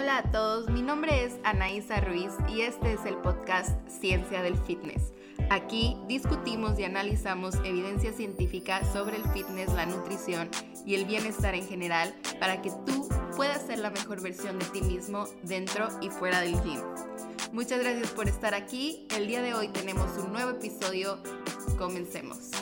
Hola a todos, mi nombre es Anaísa Ruiz y este es el podcast Ciencia del Fitness. Aquí discutimos y analizamos evidencia científica sobre el fitness, la nutrición y el bienestar en general para que tú puedas ser la mejor versión de ti mismo dentro y fuera del gym. Muchas gracias por estar aquí. El día de hoy tenemos un nuevo episodio. Comencemos.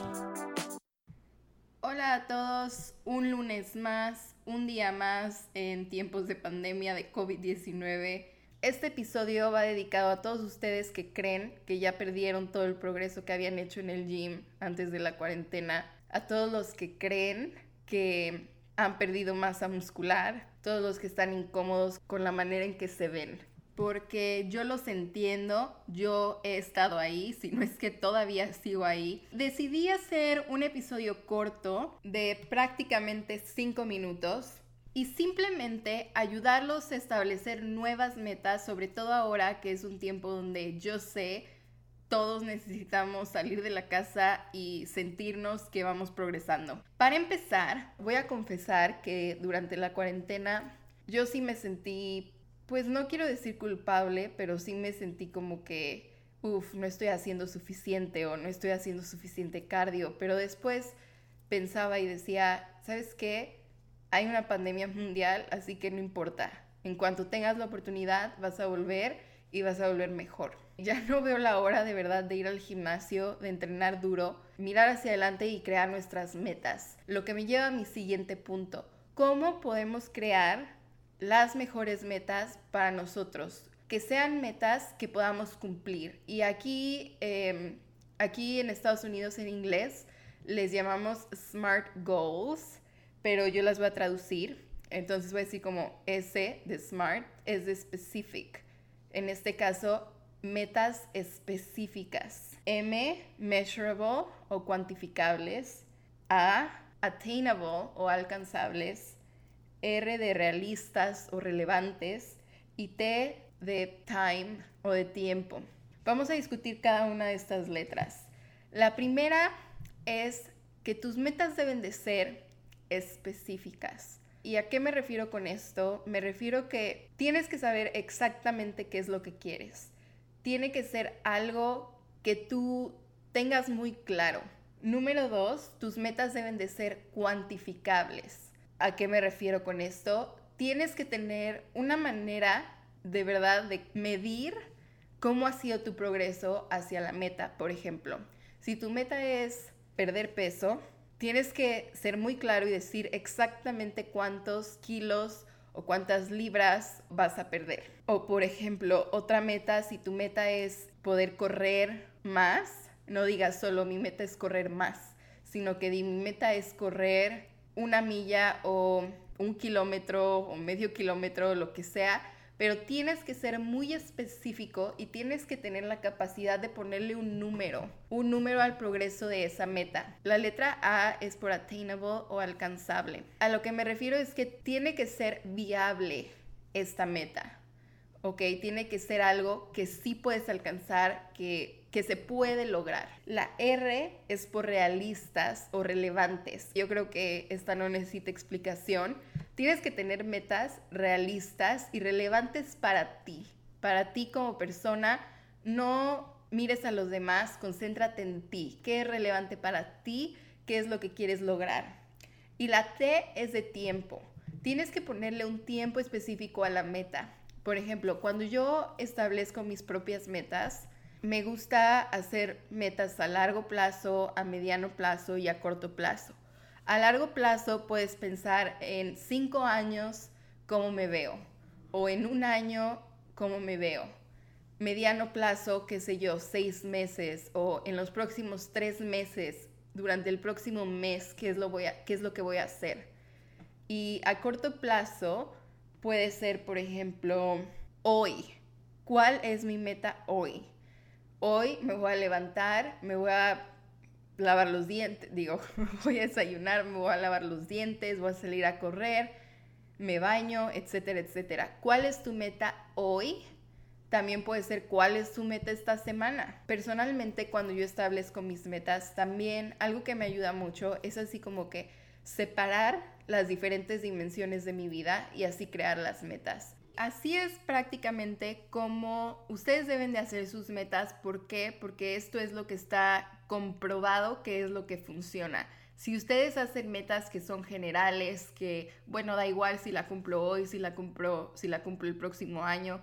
Hola a todos, un lunes más, un día más en tiempos de pandemia de COVID-19. Este episodio va dedicado a todos ustedes que creen que ya perdieron todo el progreso que habían hecho en el gym antes de la cuarentena, a todos los que creen que han perdido masa muscular, todos los que están incómodos con la manera en que se ven porque yo los entiendo, yo he estado ahí, si no es que todavía sigo ahí. Decidí hacer un episodio corto de prácticamente 5 minutos y simplemente ayudarlos a establecer nuevas metas, sobre todo ahora que es un tiempo donde yo sé todos necesitamos salir de la casa y sentirnos que vamos progresando. Para empezar, voy a confesar que durante la cuarentena yo sí me sentí pues no quiero decir culpable, pero sí me sentí como que, uff, no estoy haciendo suficiente o no estoy haciendo suficiente cardio, pero después pensaba y decía, ¿sabes qué? Hay una pandemia mundial, así que no importa. En cuanto tengas la oportunidad, vas a volver y vas a volver mejor. Ya no veo la hora de verdad de ir al gimnasio, de entrenar duro, mirar hacia adelante y crear nuestras metas. Lo que me lleva a mi siguiente punto. ¿Cómo podemos crear las mejores metas para nosotros, que sean metas que podamos cumplir. Y aquí, em, aquí en Estados Unidos en inglés les llamamos SMART Goals, pero yo las voy a traducir. Entonces voy a decir como S de SMART es de specific. En este caso, metas específicas. M, measurable o cuantificables. A, attainable o alcanzables. R de realistas o relevantes y T de time o de tiempo. Vamos a discutir cada una de estas letras. La primera es que tus metas deben de ser específicas. ¿Y a qué me refiero con esto? Me refiero que tienes que saber exactamente qué es lo que quieres. Tiene que ser algo que tú tengas muy claro. Número dos, tus metas deben de ser cuantificables. ¿A qué me refiero con esto? Tienes que tener una manera de verdad de medir cómo ha sido tu progreso hacia la meta. Por ejemplo, si tu meta es perder peso, tienes que ser muy claro y decir exactamente cuántos kilos o cuántas libras vas a perder. O por ejemplo, otra meta, si tu meta es poder correr más, no digas solo mi meta es correr más, sino que mi meta es correr una milla o un kilómetro o medio kilómetro, lo que sea, pero tienes que ser muy específico y tienes que tener la capacidad de ponerle un número, un número al progreso de esa meta. La letra A es por attainable o alcanzable. A lo que me refiero es que tiene que ser viable esta meta. ¿Ok? Tiene que ser algo que sí puedes alcanzar, que que se puede lograr. La R es por realistas o relevantes. Yo creo que esta no necesita explicación. Tienes que tener metas realistas y relevantes para ti. Para ti como persona, no mires a los demás, concéntrate en ti. ¿Qué es relevante para ti? ¿Qué es lo que quieres lograr? Y la T es de tiempo. Tienes que ponerle un tiempo específico a la meta. Por ejemplo, cuando yo establezco mis propias metas, me gusta hacer metas a largo plazo, a mediano plazo y a corto plazo. A largo plazo puedes pensar en cinco años cómo me veo o en un año cómo me veo. Mediano plazo, qué sé yo, seis meses o en los próximos tres meses, durante el próximo mes, qué es lo, voy qué es lo que voy a hacer. Y a corto plazo puede ser, por ejemplo, hoy. ¿Cuál es mi meta hoy? Hoy me voy a levantar, me voy a lavar los dientes, digo, voy a desayunar, me voy a lavar los dientes, voy a salir a correr, me baño, etcétera, etcétera. ¿Cuál es tu meta hoy? También puede ser cuál es tu meta esta semana. Personalmente, cuando yo establezco mis metas, también algo que me ayuda mucho es así como que separar las diferentes dimensiones de mi vida y así crear las metas. Así es prácticamente como ustedes deben de hacer sus metas. ¿Por qué? Porque esto es lo que está comprobado que es lo que funciona. Si ustedes hacen metas que son generales, que bueno, da igual si la cumplo hoy, si la cumplo, si la cumplo el próximo año,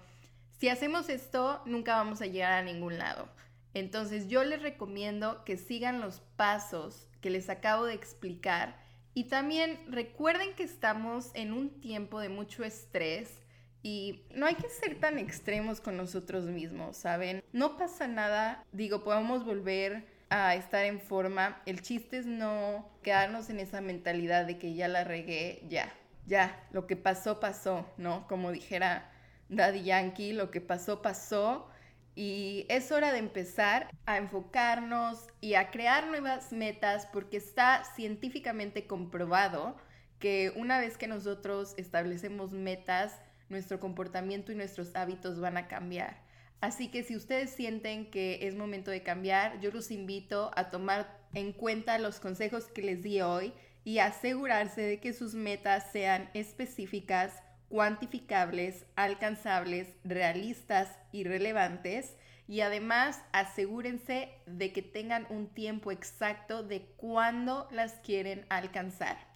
si hacemos esto, nunca vamos a llegar a ningún lado. Entonces yo les recomiendo que sigan los pasos que les acabo de explicar y también recuerden que estamos en un tiempo de mucho estrés y no hay que ser tan extremos con nosotros mismos, ¿saben? No pasa nada, digo, podemos volver a estar en forma. El chiste es no quedarnos en esa mentalidad de que ya la regué, ya, ya, lo que pasó, pasó, ¿no? Como dijera Daddy Yankee, lo que pasó, pasó. Y es hora de empezar a enfocarnos y a crear nuevas metas porque está científicamente comprobado que una vez que nosotros establecemos metas, nuestro comportamiento y nuestros hábitos van a cambiar. Así que si ustedes sienten que es momento de cambiar, yo los invito a tomar en cuenta los consejos que les di hoy y asegurarse de que sus metas sean específicas, cuantificables, alcanzables, realistas y relevantes. Y además asegúrense de que tengan un tiempo exacto de cuándo las quieren alcanzar.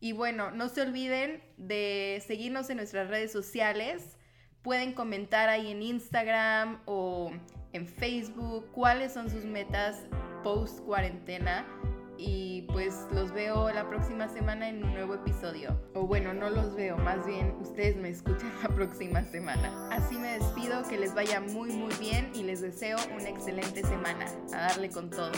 Y bueno, no se olviden de seguirnos en nuestras redes sociales pueden comentar ahí en Instagram o en Facebook cuáles son sus metas post cuarentena y pues los veo la próxima semana en un nuevo episodio. O bueno, no los veo, más bien ustedes me escuchan la próxima semana. Así me despido, que les vaya muy muy bien y les deseo una excelente semana. A darle con todo.